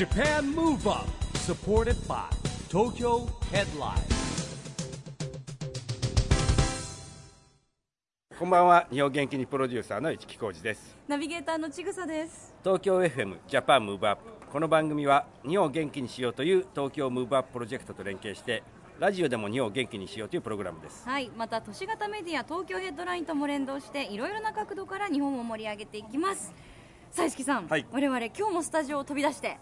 Japan Move Up supported by Tokyo Headline. こんばんは。日本元気にプロデューサーの一木広治です。ナビゲーターのちぐさです。東京 FM Japan Move Up この番組は日本を元気にしようという東京ムーブアッププロジェクトと連携してラジオでも日本を元気にしようというプログラムです。はい。また都市型メディア東京ヘッドラインとも連動していろいろな角度から日本を盛り上げていきます。さあ石木さん、はい。我々今日もスタジオを飛び出して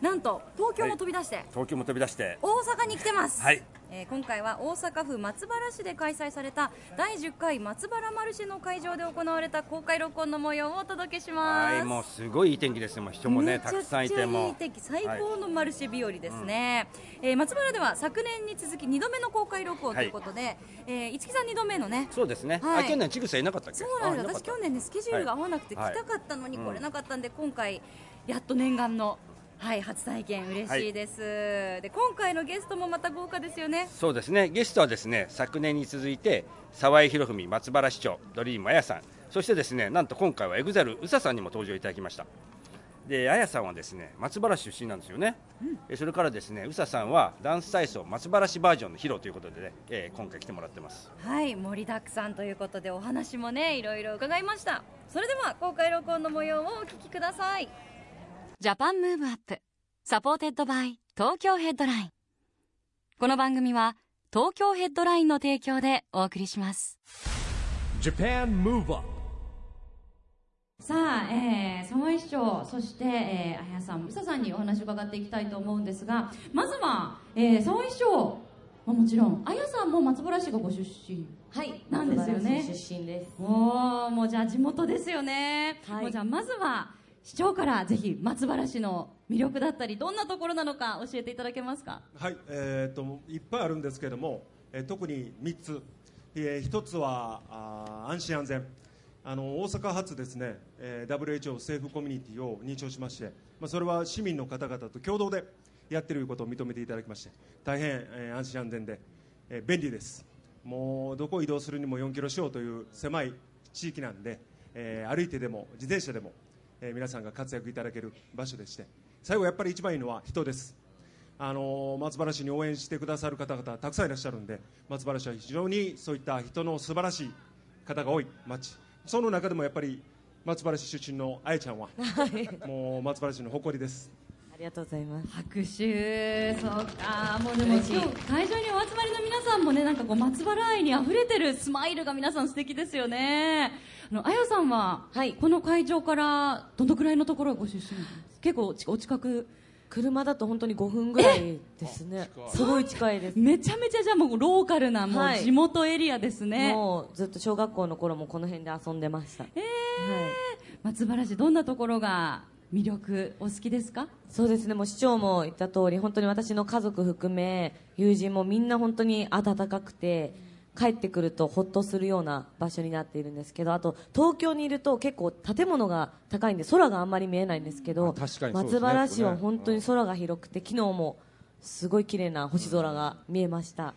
なんと東京も飛び出して、東京も飛び出して。大阪に来てます、はい。えー今回は大阪府松原市で開催された第10回松原マルシェの会場で行われた公開録音の模様をお届けします。はいもうすごいいい天気ですねもう人もねたくさんいてもめちゃくちゃいい天気最高のマルシェ日和ですね、えー松原では昨年に続き2度目の公開録音ということで、えー市木さん2度目のね。そうですね、はい。あ去年ちぐさいなかったっけ？そうなんです。私去年ねスケジュールが合わなくて来はいたかったのにはい来れなかったんで、今回やっと念願のはい初体験嬉しいです、で今回のゲストもまた豪華ですよね。そうですね。ゲストはですね昨年に続いて沢井博文松原市長ドリームあやさん。そしてですねなんと今回はエグザル宇佐さんにも登場いただきました。であやさんはですね松原市出身なんですよね、えそれからですね宇佐さんはダンス体操松原市バージョンの披露ということでね、えー今回来てもらってます。はい盛りだくさんということでお話もねいろいろ伺いました。それでは公開録音の模様をお聞きください Japan Move Up supported by Tokyo Headline この番組は東京ヘッドラインの提供でお送りします。Japan Move Up さあ、えー、沢井市長そして、えー、あやさん、宇佐さんにお話を伺っていきたいと思うんですがまずは、えー、沢井市長まあもちろんあやさんも松原市がご出身はい、なんですよね。出身です。おーもうじゃあ地元ですよね、はい。もうじゃあまずは市長からぜひ松原市の魅力だったりどんなところなのか教えていただけますか？はい、えー、といっぱいあるんですけれども、えー特に3つ、え1つはあ安心安全。あの大阪発ですね、えー WHO 政府コミュニティを認証しまして、まあ、それは市民の方々と共同でやっていることを認めていただきまして大変、えー安心安全で、えー便利です。もうどこ移動するにも4キロしようという狭い地域なんで、えー歩いてでも自転車でも、えー皆さんが活躍いただける場所でして。最後やっぱり一番いいのは人です。あの松原市に応援してくださる方々たくさんいらっしゃるんで松原市は非常にそういった人の素晴らしい方が多い町その中でもやっぱり松原市出身のあやちゃんはもう松原市の誇りですありがとうございます。拍手。そうか。もうでも今日会場にお集まりの皆さんもねなんかこう松原愛に溢れてるスマイルが皆さん素敵ですよね。あのあやさんは、はい。この会場からどのくらいのところがご出身なんですか？結構お近く車だと本当に5分ぐらいですね。すごい近いです。めちゃめちゃじゃあもうローカルなもうはい。地元エリアですね、もうずっと小学校の頃もこの辺で遊んでました。えーはい。松原市どんなところが魅力お好きですか？そうですね、もう市長も言った通り、本当に私の家族含め、友人もみんな本当に温かくて、帰ってくるとほっとするような場所になっているんですけど、あと東京にいると結構建物が高いんで空があんまり見えないんですけど、ね。松原市は本当に空が広くて、昨日もすごい綺麗な星空が見えました。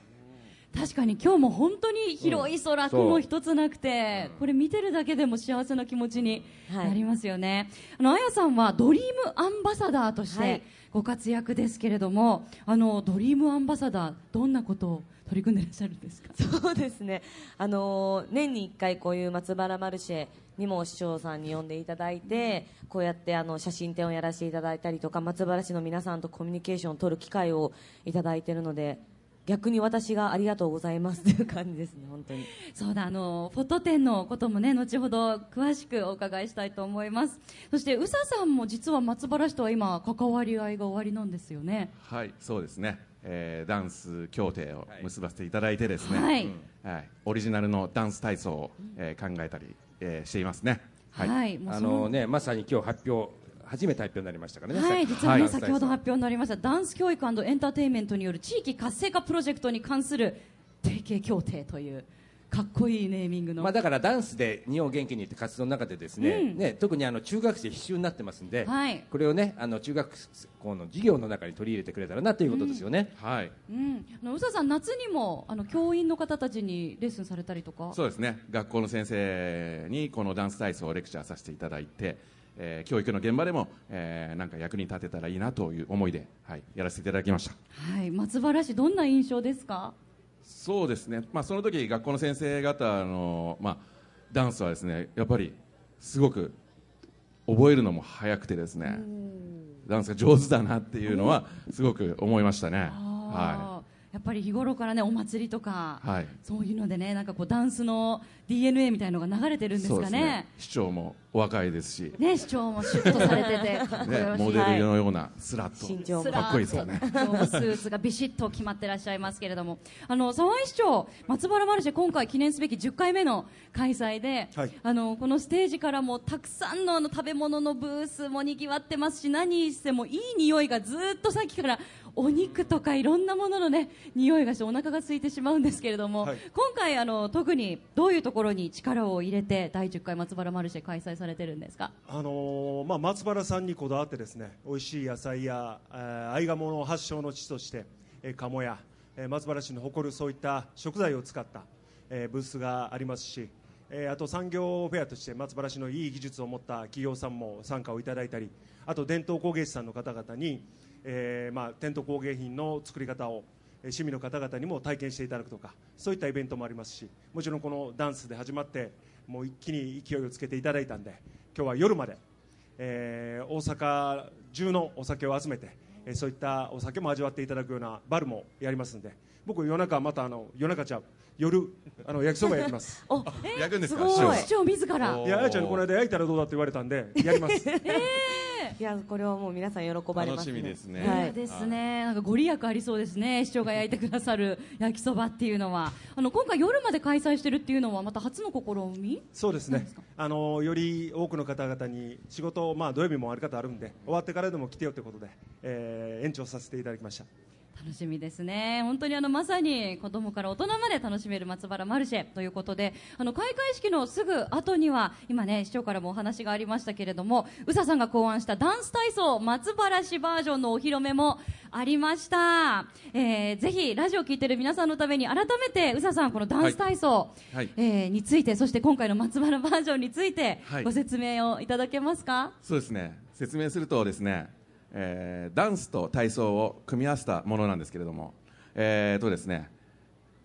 確かに今日も本当に広い空、うん雲一つなくて、これ見てるだけでも幸せな気持ちになりますよね、あのあやさんはドリームアンバサダーとしはい。てご活躍ですけれども、あのドリームアンバサダーどんなことを取り組んでいらっしゃるんですか？そうですね、あのー年に1回こういう松原マルシェにも市長さんに呼んでいただいてこうやってあの写真展をやらせていただいたりとか松原市の皆さんとコミュニケーションを取る機会をいただいているので逆に私がありがとうございますという感じですね、本当に。そうだあのフォト展のこともね後ほど詳しくお伺いしたいと思います。そして宇佐さんも実は松原市とは今関わり合いが終わりなんですよね。はい、そうですね、えーダンス協定を結ばせていただいてですね、はい。うん。はい、オリジナルのダンス体操を、えー考えたり、えーしていますね。はい、もうあのねまさに今日発表初めて発表になりましたからね。はい、実はね、はい。先ほど発表になりましたダンス教育エンターテインメントによる地域活性化プロジェクトに関する提携協定というかっこいいネーミングの、まあ、だからダンスで日本を元気にって活動の中でですね,、うん。ね特にあの中学生必修になってますんで、はい。これをねあの中学校の授業の中に取り入れてくれたらなということですよね。はい。うん、あの宇佐さん夏にもあの教員の方たちにレッスンされたりとか？そうですね。学校の先生にこのダンス体操をレクチャーさせていただいて、えー教育の現場でも、えーなんか役に立てたらいいなという思いで、はい、やらせていただきました。はい松原市どんな印象ですか？そうですね、まあ、その時学校の先生方の、まあ、ダンスはですねやっぱりすごく覚えるのも早くてですねダンスが上手だなっていうのはすごく思いましたね。はあーやっぱり日頃からねお祭りとか、い、はい。そういうのでねなんかこうダンスの DNA みたいのが流れてるんですかね。市長もお若いですし、ね市長もシュッとされてて ねモデルのようなスラッと、身長もかっこいいですよね。スーツがビシッと決まってらっしゃいますけれども。あの沢井市長松原マルシェ今回記念すべき10回目の開催で、はい。あのこのステージからもたくさんのあの食べ物のブースもにぎわってますし何してもいい匂いがずっとさっきからお肉とかいろんなもののね匂いがしてお腹が空いてしまうんですけれども、はい。今回あの特にどういうところに力を入れて第10回松原マルシェ開催されてるんですか？あのーまあ、松原さんにこだわってですね美味しい野菜や、えー、合鴨の発祥の地として、えー、鴨や、えー松原市の誇るそういった食材を使った、えーブースがありますし、えーあと産業フェアとして松原市のいい技術を持った企業さんも参加をいただいたりあと伝統工芸士さんの方々に、えーまあ、伝統工芸品の作り方をえー市民の方々にも体験していただくとかそういったイベントもありますしもちろんこのダンスで始まってもう一気に勢いをつけていただいたんで今日は夜まで、えー大阪中のお酒を集めて、えーそういったお酒も味わっていただくようなバルもやりますんで僕夜中またあの夜中ちゃう夜あの焼きそば焼きます。お焼くんですか？ごい。市長が市長自ら。いやあやちゃんにこの間焼いたらどうだって言われたんでやります。いやこれはもう皆さん喜ばれます、楽しみですね。はい。ですね、なんかご利益ありそうですね、市長が焼いてくださる焼きそばっていうのは、あの今回、夜まで開催してるっていうのは、また初の試み？そうですね。あのより多くの方々に仕事、まあ、土曜日もある方あるんで終わってからでも来てよということで、えー延長させていただきました楽しみですね、本当にあのまさに子供から大人まで楽しめる松原マルシェということで、あの開会式のすぐ後には、今ね、市長からもお話がありましたけれども、宇佐さんが考案したダンス体操松原市バージョンのお披露目もありました。えーぜひラジオを聞いてる皆さんのために改めて宇佐さんこのダンス体操、はい。えーについて、そして今回の松原バージョンについてはい。ご説明をいただけますか？そうですね。説明するとですね、えーダンスと体操を組み合わせたものなんですけれども、えーとですね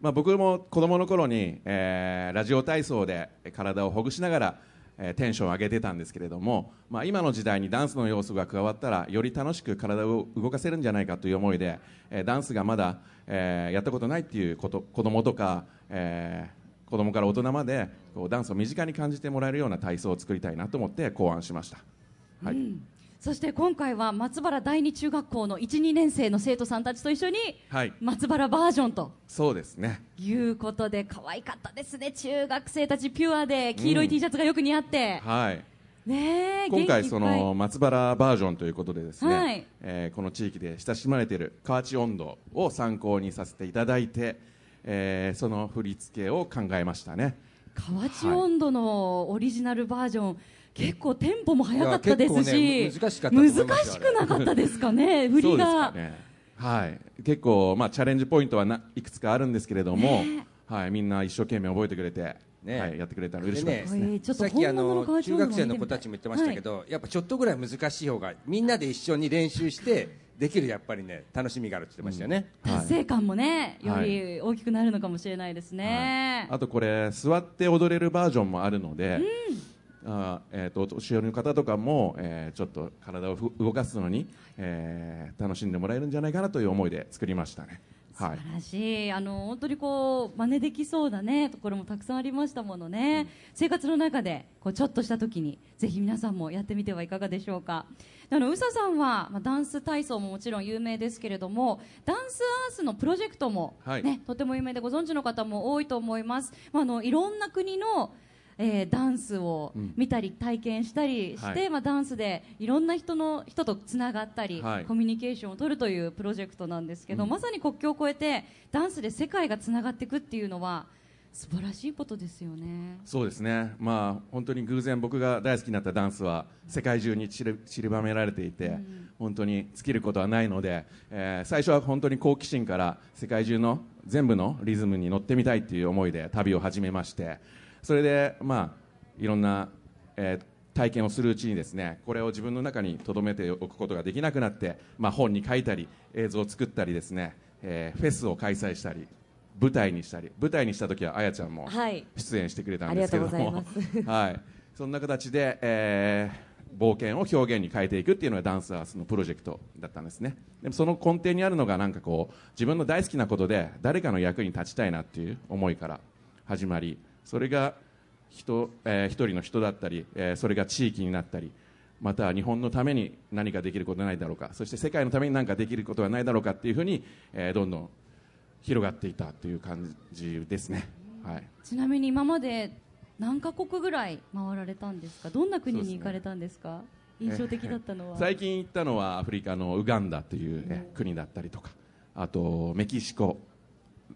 まあ、僕も子供の頃に、えーラジオ体操で体をほぐしながら、えーテンションを上げてたんですけれども、まあ、今の時代にダンスの要素が加わったらより楽しく体を動かせるんじゃないかという思いで、えーダンスがまだ、えーやったことないっていうこと子供とか、えー子供から大人までこうダンスを身近に感じてもらえるような体操を作りたいなと思って考案しました。はいそして今回は松原第二中学校の1、2年生の生徒さんたちと一緒にはい。松原バージョンと。そうですね。いうことで可愛かったですね。中学生たちピュアで黄色い T シャツがよく似合って、はい。ねえ今回その松原バージョンということでですね、はい。えーこの地域で親しまれている河内温度を参考にさせていただいて、えーその振り付けを考えましたね。河内温度のオリジナルバージョン、結構テンポも速かったですし、ね難しかった難しくなかったですかね 振りが、ね。はい。結構まあチャレンジポイントはないくつかあるんですけれども、はいみんな一生懸命覚えてくれて、ね。はい、やってくれたら嬉しかったですね。えーちょっとさっきあの中学生の子たちも言ってましたけど、やっぱちょっとぐらい難しい方がみんなで一緒に練習してできるやっぱりね楽しみがあるって言ってましたよね、達成感もね、はい。より大きくなるのかもしれないですね。あとこれ座って踊れるバージョンもあるので、あーえー、とお年寄りの方とかも、えーちょっと体をふ動かすのに、えー楽しんでもらえるんじゃないかなという思いで作りましたね。はい。素晴らしい。あの本当にこう真似できそうなねところもたくさんありましたものね、生活の中でこうちょっとした時にぜひ皆さんもやってみてはいかがでしょうか。あの宇佐さんは、まあ、ダンス体操ももちろん有名ですけれどもダンスアースのプロジェクトも、ねはい。とても有名でご存知の方も多いと思います、まあ、あのいろんな国のえーダンスを見たり体験したりして、はい。まあ、ダンスでいろんな人の人とつながったり、はい。コミュニケーションを取るというプロジェクトなんですけど、まさに国境を越えてダンスで世界がつながっていくっていうのは素晴らしいことですよね。そうですね、まあ、本当に偶然僕が大好きになったダンスは世界中に散り散りばめられていて、本当に尽きることはないので、えー最初は本当に好奇心から世界中の全部のリズムに乗ってみたいという思いで旅を始めましてそれで、まあ、いろんな、えー体験をするうちにですねこれを自分の中に留めておくことができなくなって、まあ、本に書いたり映像を作ったりですね、えーフェスを開催したり舞台にしたり舞台にした時はあやちゃんもはい。出演してくれたんですけども、はい、そんな形で、えー冒険を表現に変えていくっていうのがダンスアースのプロジェクトだったんですね。でもその根底にあるのがなんかこう自分の大好きなことで誰かの役に立ちたいなっていう思いから始まりそれが人、えー一人の人だったり、えーそれが地域になったりまたは日本のために何かできることはないだろうか。そして世界のために何かできることはないだろうかっていうふうに、えーどんどん広がっていたという感じですね。はい。ちなみに今まで何カ国ぐらい回られたんですか？どんな国に行かれたんですか？印象的だったのは。最近行ったのはアフリカのウガンダという、ね国だったりとかあとメキシコ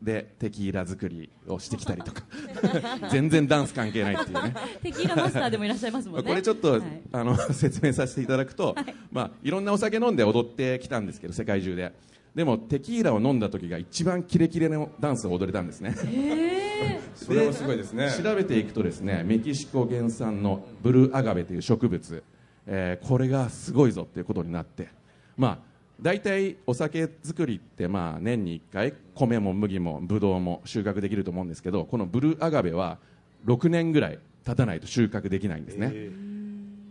でテキーラ作りをしてきたりとか。全然ダンス関係ないっていうね。テキーラマスターでもいらっしゃいますもんね。これちょっと、はい。あの 説明させていただくと、い。まあ、いろんなお酒飲んで踊ってきたんですけど世界中で。でもテキーラを飲んだ時が一番キレキレのダンスを踊れたんですね。それはすごいですね。調べていくとですねメキシコ原産のブルーアガベという植物、えーこれがすごいぞっていうことになって。まあ大体お酒作りってまあ年に1回米も麦もブドウも収穫できると思うんですけどこのブルーアガベは6年ぐらい経たないと収穫できないんですね、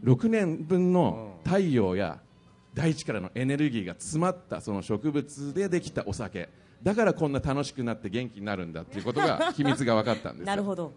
6年分の太陽や大地からのエネルギーが詰まったその植物でできたお酒だからこんな楽しくなって元気になるんだっていうことが 秘密が分かったんです。よなるほど。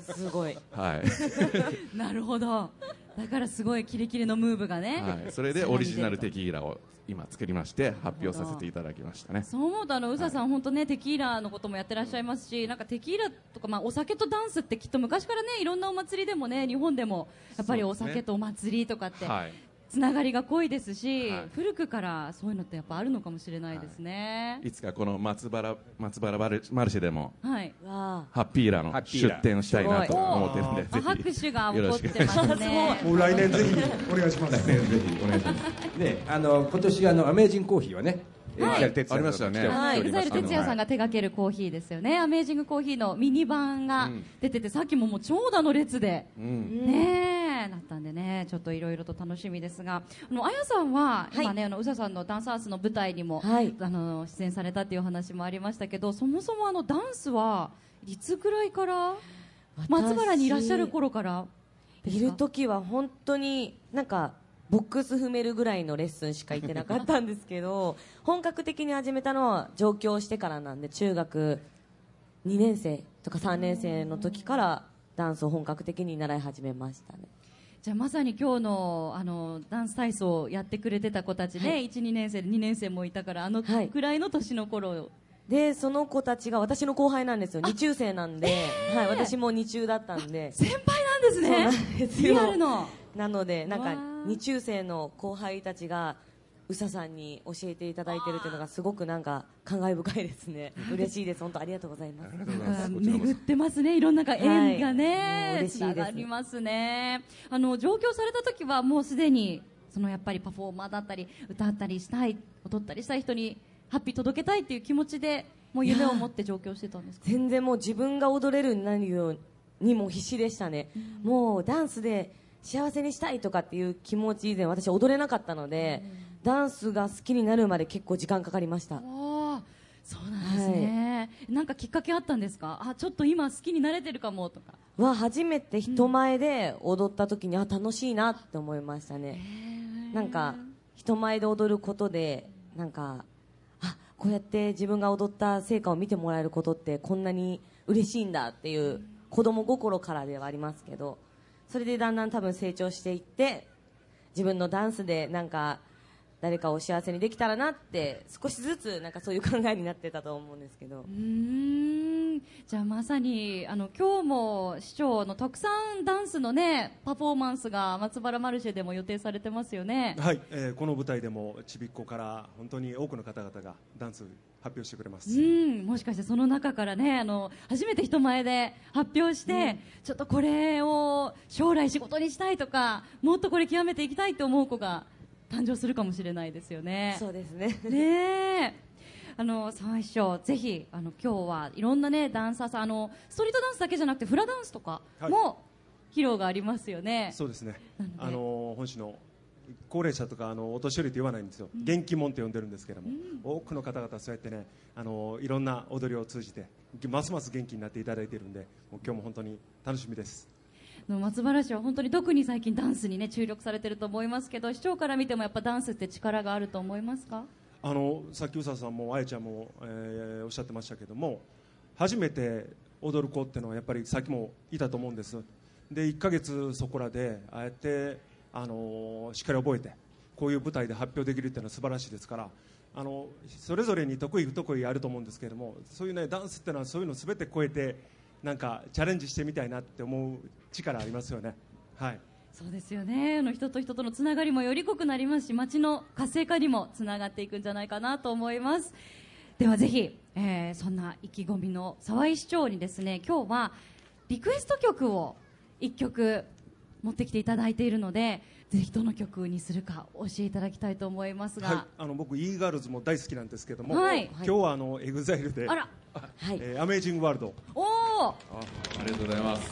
すごい。はい、なるほど。だからすごいキレキレのムーブがね、はい、それでオリジナルテキーラを今作りまして発表させていただきました。ねそう思うとあの宇佐さん、本当ねテキーラのこともやってらっしゃいますしなんかテキーラとか、まあ、お酒とダンスってきっと昔からねいろんなお祭りでもね日本でもやっぱりお酒とお祭りとかってはいつながりが濃いですし、はい。古くからそういうのってやっぱあるのかもしれないですね。い。つかこの松原松原マルマルシェでもはい、わハッピーラの出店をしたいなと思ってるんで拍ひ。手が起こっよろしくてます。ね。もう来年ぜひお願いします。ぜひお願いします。で あの今年あのアメージングコーヒーはね、えーはい。北哲也ありましたね。はい、さんが手掛けるコーヒーですよね、アメージングコーヒーのミニ版が出てて、さっきももう長蛇の列で、うん。ねえ、だったんでね、ちょっといろいろと楽しみですが、あの、あやさんは、はい。今ね、あの、宇佐さんのダンサースの舞台にも、はい。あの、出演されたっていうお話もありましたけど、そもそもあの、ダンスはいつぐらいから、松原にいらっしゃる頃からいる時は本当になんかボックス踏めるぐらいのレッスンしか行ってなかったんですけど 本格的に始めたのは上京してからなんで中学2年生とか3年生の時からダンスを本格的に習い始めましたね。じゃあまさに今日のあのダンス体操をやってくれてた子たちね、は1、2年生で2年生もいたから、あのはい。くらいの年の頃、でその子たちが私の後輩なんですよ。二中生なんで、はい、私も二中だったんで。先輩なんですね。リアルの。なのでなんかわー二中生の後輩たちが宇佐さんに教えていただいてるっていうのがすごくなんか感慨深いですね。嬉しいです。本当ありがとうございます。巡ってます。ね、いろんなが縁がね、う嬉しいながります。ね。あの上京された時はもうすでにそのやっぱりパフォーマーだったり歌ったりしたい、踊ったりしたい人にハッピー届けたいっていう気持ちでもう夢を持って上京してたんですか？全然もう自分が踊れるようになるようにもう必死でしたね、もうダンスで幸せにしたいとかっていう気持ち以前私踊れなかったので、ダンスが好きになるまで結構時間かかりました。ああ、そうなんですね、なんかきっかけあったんですか？あ、ちょっと今好きになれてるかもとか。は初めて人前で踊った時に、あ楽しいなって思いましたね。なんか人前で踊ることでなんかあこうやって自分が踊った成果を見てもらえることってこんなに嬉しいんだっていう子供心からではありますけどそれでだんだん多分成長していって自分のダンスでなんか誰かを幸せにできたらなって少しずつなんかそういう考えになってたと思うんですけど。うーん。じゃあまさにあの今日も市長の特産ダンスのねパフォーマンスが松原マルシェでも予定されてますよね。はい、えーこの舞台でもちびっこから本当に多くの方々がダンス発表してくれます、うん、もしかしてその中からねあの初めて人前で発表して、ちょっとこれを将来仕事にしたいとかもっとこれ極めていきたいと思う子が誕生するかもしれないですよね。そうですね。ねえ。あの沢井師匠、ぜひあの今日はいろんなねダンサーさんあのストリートダンスだけじゃなくてフラダンスとかも披露がありますよね。そうですね。あの本市の高齢者とかあのお年寄りと言わないんですよ、元気もんって呼んでるんですけども、多くの方々そうやってねあのいろんな踊りを通じてますます元気になっていただいているんでもう今日も本当に楽しみです。松原市は本当に特に最近ダンスにね注力されてると思いますけど市長から見てもやっぱダンスって力があると思いますか？あのさっき宇佐さんもあやちゃんも、えーおっしゃってましたけども初めて踊る子っていうのはやっぱりさっきもいたと思うんです。で1ヶ月そこらでああやって、あのしっかり覚えてこういう舞台で発表できるっていうのは素晴らしいですからあのそれぞれに得意不得意あると思うんですけれどもそういうねダンスっていうのはそういうのすべて超えてなんかチャレンジしてみたいなって思う力ありますよね。はい。そうですよね。あの人と人とのつながりもより濃くなりますし街の活性化にもつながっていくんじゃないかなと思います。ではぜひ、えーそんな意気込みの沢井市長にですね今日はリクエスト曲を1曲持ってきていただいているのでぜひどの曲にするか教えていただきたいと思いますが、はい、あの僕 e ガールズも大好きなんですけども、はい。今日はあの EXILE であら。はい。えー Amazing World おおあありがとうございます。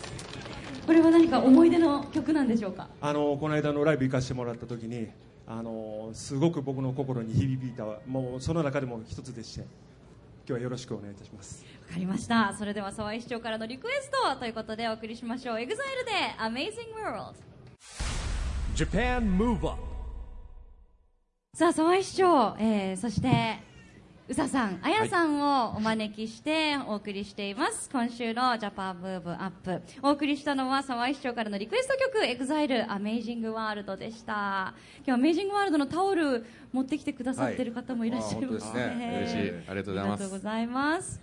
これは何か思い出の曲なんでしょうか？あのこの間のライブ行かせてもらった時にあのすごく僕の心に響いたもうその中でも一つでして今日はよろしくお願いいたします。わかりました。それでは沢井市長からのリクエストということでお送りしましょう。EXILE で Amazing World Japan Move Up さあ沢井市長、えー、そして宇佐さん、あやさんをお招きしてお送りしています、今週のジャパンムーブアップお送りしたのは沢井市長からのリクエスト曲 EXILE アメイジングワールドでした。今日はアメイジングワールドのタオル持ってきてくださってる方もいらっしゃいますね、はい。ね。嬉しい。ありがとうございます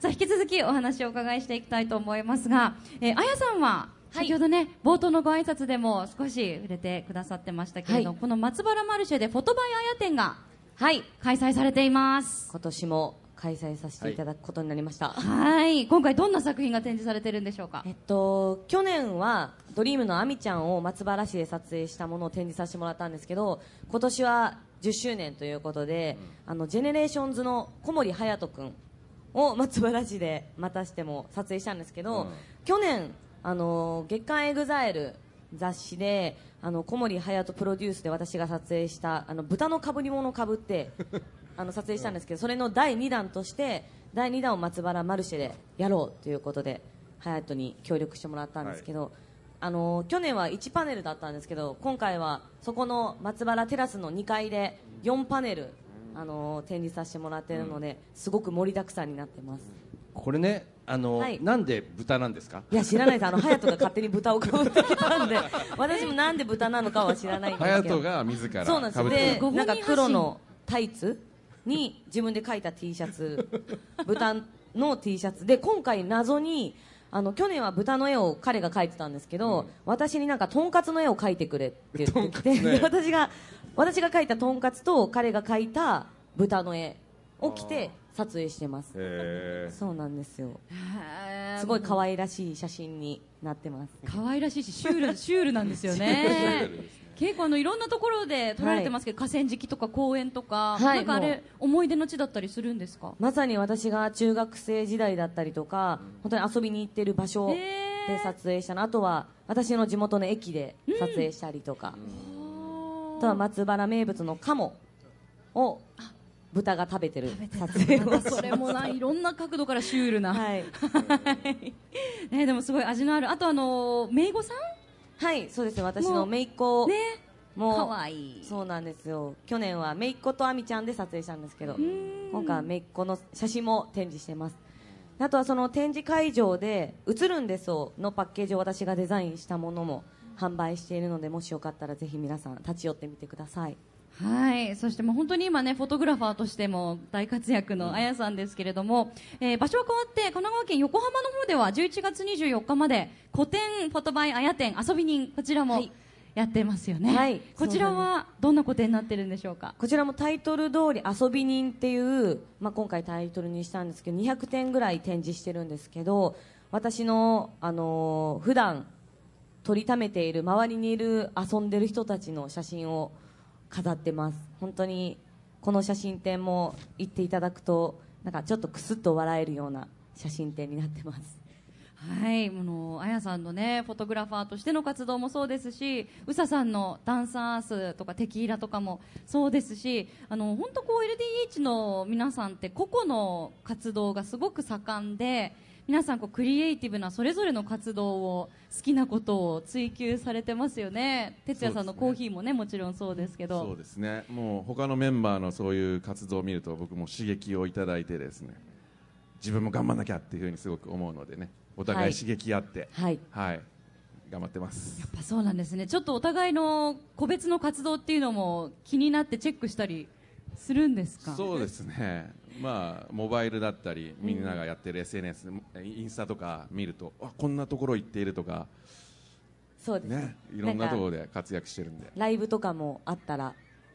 さあ引き続きお話をお伺いしていきたいと思いますが、えー、あやさんは先ほどね、冒頭のご挨拶でも少し触れてくださってましたけれど、はい。この松原マルシェでフォトバイあや展がはい。開催されています。今年も開催させていただくことになりました、はい。今回どんな作品が展示されてるんでしょうか？えっと、去年は Dream のあみちゃんを松原市で撮影したものを展示させてもらったんですけど今年は10周年ということで、あの GENERATIONS の小森隼君を松原市でまたしても撮影したんですけど、うん。去年あの月刊 EXILE 雑誌であの小森隼人プロデュースで私が撮影したあの豚のかぶり物をかぶってあの撮影したんですけどそれの第2弾として第2弾を松原マルシェでやろうということで隼人に協力してもらったんですけど、あの去年は1パネルだったんですけど今回はそこの松原テラスの2階で4パネルあの展示させてもらっているので、すごく盛りだくさんになってます。これねあの、はい。なんで豚なんですか？いや知らないです。あの隼人が勝手に豚をかぶってきたんで 私もなんで豚なのかは知らないんですけど。隼人が自らそうなんですでなんか黒のタイツに自分で描いた T シャツ 豚の T シャツ。で今回謎にあの去年は豚の絵を彼が描いてたんですけど、私になんかとんかつの絵を描いてくれって言って。きて、で私が私が描いたとんかつと彼が描いた豚の絵を着て撮影してます。へそうなんですよ。すごい可愛らしい写真になってます。可愛らしいしシュール シュールなんですよね。結構あのいろんなところで撮られてますけど、河川敷とか公園とか、はいなんかあれ思い出の地だったりするんですか？まさに私が中学生時代だったりとか本当に遊びに行ってる場所で撮影したの。あとは私の地元の駅で撮影したりとか、あとは松原名物の鴨を豚が食べてる撮影をそれもないろんな角度からシュールな、はい、ね、でもすごい味のある。あとあのめいごさん？はい、そうです。ね私の姪っ子ねもかわいい。そうなんですよ。去年は姪っ子とあみちゃんで撮影したんですけど今回は姪っ子の写真も展示しています。あとはその展示会場で「映るんですよ」のパッケージを私がデザインしたものも販売しているのでもしよかったらぜひ皆さん立ち寄ってみてください。はい、そしてもう本当に今ねフォトグラファーとしても大活躍のあやさんですけれども、えー場所は変わって神奈川県横浜の方では11月24日まで古典フォトバイあや展遊び人こちらもやってますよね、はい。こちらはどんな個展になってるんでしょうか？こちらもタイトル通り遊び人っていう、まあ、今回タイトルにしたんですけど200点ぐらい展示してるんですけど私の、あのー普段撮りためている周りにいる遊んでる人たちの写真を飾ってます。本当にこの写真展も行っていただくとなんかちょっとクスッと笑えるような写真展になってます。はい、あのあやさんのねフォトグラファーとしての活動もそうですし、うささんのダンサースとかテキーラとかもそうですし、あの本当こう LDH の皆さんって個々の活動がすごく盛んで、皆さんこうクリエイティブなそれぞれの活動を好きなことを追求されてますよね。哲也さんのコーヒーもねもちろんそうですけど、そうですね。もう他のメンバーのそういう活動を見ると僕も刺激をいただいてですね。自分も頑張んなきゃっていうふうにすごく思うのでね。お互い刺激合って。はい。はい、頑張ってます。やっぱそうなんですね。ちょっとお互いの個別の活動っていうのも気になってチェックしたりするんですか？そうですねまあモバイルだったりみんながやってる SNS、インスタとか見るとあこんなところ行っているとか。そうです。ねいろんなところでで活躍してるんで。ライブとかもあったら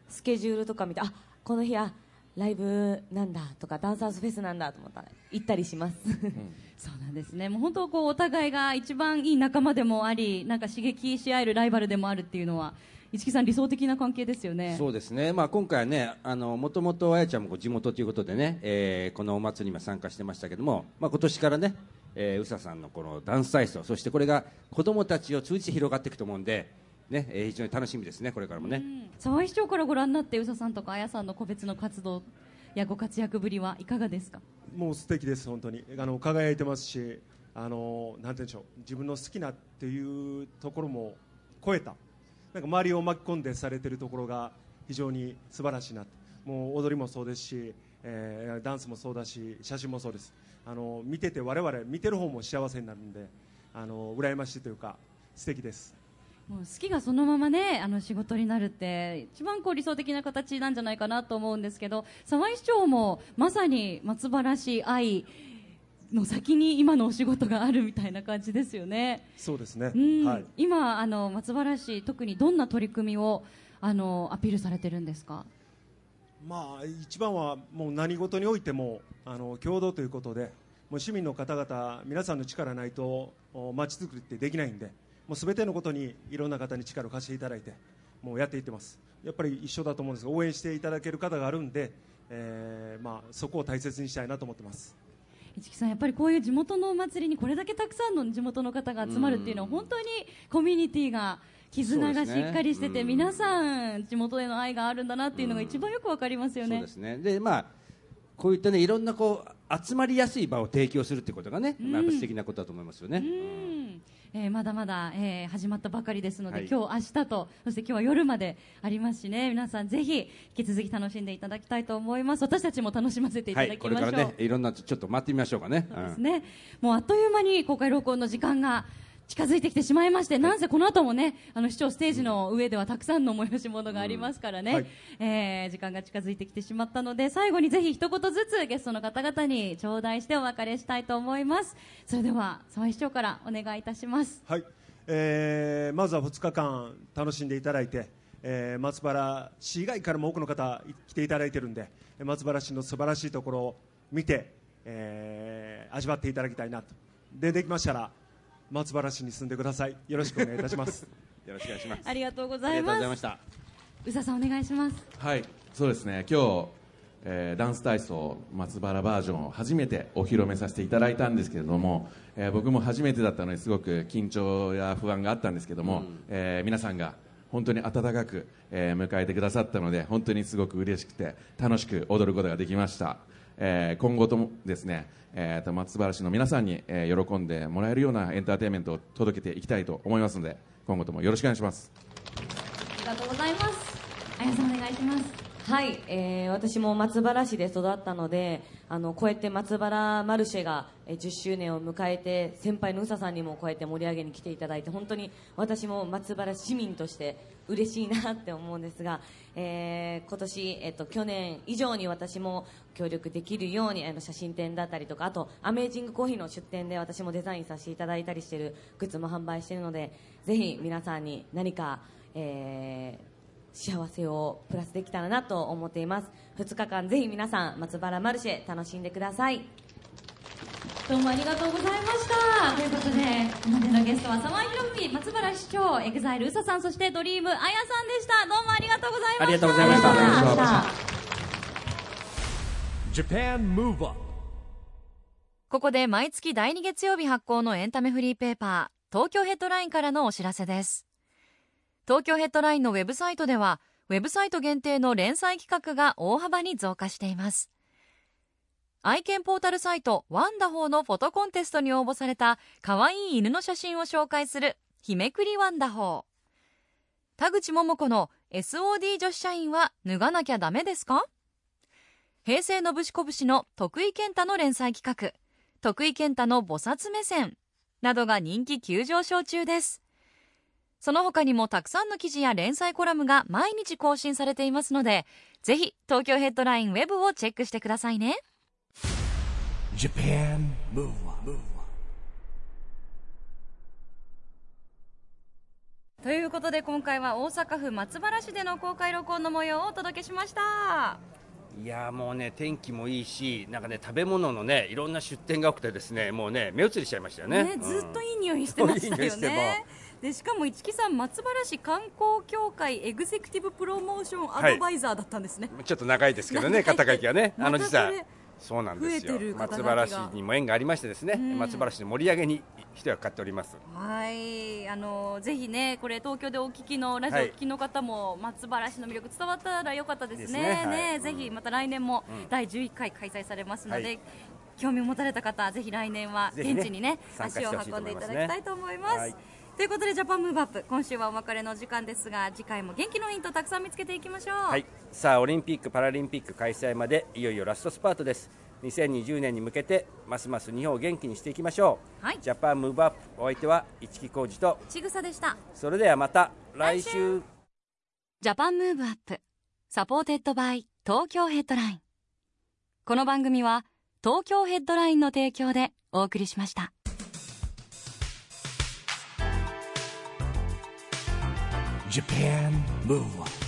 スケジュールとか見てあこの日あライブなんだとかダンサーズフェスなんだと思ったら行ったりします、そうなんですね。もう本当こうお互いが一番いい仲間でもあり、なんか刺激し合えるライバルでもあるっていうのは、市木さん理想的な関係ですよね。そうですね、まあ、今回はね、あのもともとあやちゃんも地元ということでね、えーこのお祭りにも参加してましたけども、まあ今年からね、えー、うささんのこのダンス体操、そしてこれが子供たちを通じて広がっていくと思うんで、ね、えー非常に楽しみですね、これからもね。沢井市長からご覧になって、宇佐さんとかあやさんの個別の活動やご活躍ぶりはいかがですか？もう素敵です本当にあの輝いてますしあのなんて言うんでしょう自分の好きなっていうところも超えたなんか周りを巻き込んでされているところが非常に素晴らしいな。ともう踊りもそうですし、えーダンスもそうだし写真もそうです。あの見てて我々見てる方も幸せになるんであの羨ましいというか素敵です。もう好きがそのままねあの仕事になるって一番こう理想的な形なんじゃないかなと思うんですけど沢井市長もまさに松原市愛の先に今のお仕事があるみたいな感じですよね。そうですね、うん。はい、今あの松原市特にどんな取り組みをあのアピールされてるんですか？まあ、一番はもう何事においてもあの共同ということでもう市民の方々皆さんの力ないとお街づくりってできないんでもう全てのことにいろんな方に力を貸していただいてもうやっていってます。やっぱり一緒だと思うんですが応援していただける方があるんで、えーまあ、そこを大切にしたいなと思ってます市木さんやっぱりこういう地元のお祭りにこれだけたくさんの地元の方が集まるっていうのは本当にコミュニティが絆がしっかりしてて、皆さん地元への愛があるんだなっていうのが一番よくわかりますよね。そうですねでまあこういったねいろんなこう集まりやすい場を提供するってことがね、まあ、素敵なことだと思いますよね。うんえーまだまだ、えー始まったばかりですので、はい。今日、明日とそして今日は夜までありますしね。皆さんぜひ引き続き楽しんでいただきたいと思います。私たちも楽しませていたはい、だきましょう、これからねいろんなちょっと待ってみましょうかね。そうですね、もうあっという間に公開録音の時間が近づいてきてしまいまして、なんせこの後もね、あの市長ステージの上ではたくさんの催し物がありますからね、はい。えー時間が近づいてきてしまったので、最後にぜひ一言ずつゲストの方々に頂戴してお別れしたいと思います。それでは沢井市長からお願いいたします。はい、えーまずは2日間楽しんでいただいて、えー松原市以外からも多くの方来ていただいてるんで松原市の素晴らしいところを見て、えー味わっていただきたいなと。でできましたら松原市に住んでくださいよろしくお願いいたします よろしくお願いします。ありがとうごありがとうざいます。ございました。宇佐さんお願いします。はい、そうですね。今日、えーダンス体操松原バージョンを初めてお披露目させていただいたんですけれども、えー僕も初めてだったのですごく緊張や不安があったんですけども、えー皆さんが本当に温かく、えー迎えてくださったので本当にすごく嬉しくて楽しく踊ることができました。えー今後ともですね、えー松原市の皆さんに、えー喜んでもらえるようなエンターテインメントを届けていきたいと思いますので今後ともよろしくお願いします。ありがとうございます。あやさんお願いします。はい、えー私も松原市で育ったのであのこうやって松原マルシェが10周年を迎えて先輩の宇佐さんにもこうやって盛り上げに来ていただいて本当に私も松原市民として嬉しいなって思うんですが、えー今年、えっと去年以上に私も協力できるようにあの写真展だったりとかあとアメージングコーヒーの出店で私もデザインさせていただいたりしてるグッズも販売しているのでぜひ皆さんに何かえー幸せをプラスできたらなと思っています。2日間ぜひ皆さん松原マルシェ楽しんでください。どうもありがとうございました。ということで本日のゲストは沢井宏文松原市長 EXILE うささんそして Dream あやさんでした。どうもありがとうございました。ありがとうございました。ありがとうございました Japan Move Up ここで毎月第2月曜日発行のエンタメフリーペーパー東京ヘッドラインからのお知らせです東京ヘッドラインのウェブサイトではウェブサイト限定の連載企画が大幅に増加しています。愛犬ポータルサイトワンダホーのフォトコンテストに応募された可愛い犬の写真を紹介する日めくりワンダホー。田口桃子の SOD 女子社員は脱がなきゃダメですか？平成のぶしこぶしの徳井健太の連載企画。徳井健太の菩薩目線。などが人気急上昇中です。その他にもたくさんの記事や連載コラムが毎日更新されていますのでぜひ東京ヘッドラインウェブをチェックしてくださいね。Japan Move Up ということで今回は大阪府松原市での公開録音の模様をお届けしました。いやーもうね天気もいいしなんかね食べ物のねいろんな出店が多くてですねもうね目移りしちゃいましたよね。ねずっといい匂いしてましたよねでしかも市木さん松原市観光協会エグゼクティブプロモーションアドバイザーだったんですね、ちょっと長いですけどね肩書きはね。あの実はそうなんですよ。松原市にも縁がありましてですね、うん。松原市の盛り上げに一役買っております。はい。あのぜひねこれ東京でお聞きのラジオお聞きの方も、松原市の魅力伝わったらよかったですね。ですね。はい。ねうん。ぜひまた来年もうん。第11回開催されますので、はい。興味を持たれた方ぜひ来年は現地にね参加足を運んでいただきたいと思います、はいということでジャパンムーブアップ今週はお別れの時間ですが次回も元気のヒントたくさん見つけていきましょう。はい、さあオリンピック・パラリンピック開催までいよいよラストスパートです。2020年に向けてますます日本を元気にしていきましょう、はい。ジャパンムーブアップお相手は市木浩二とちぐさでした。それではまた来週。来週。 Japan Move Up supported by Tokyo Headline。この番組は東京ヘッドラインの提供でお送りしました Japan. Move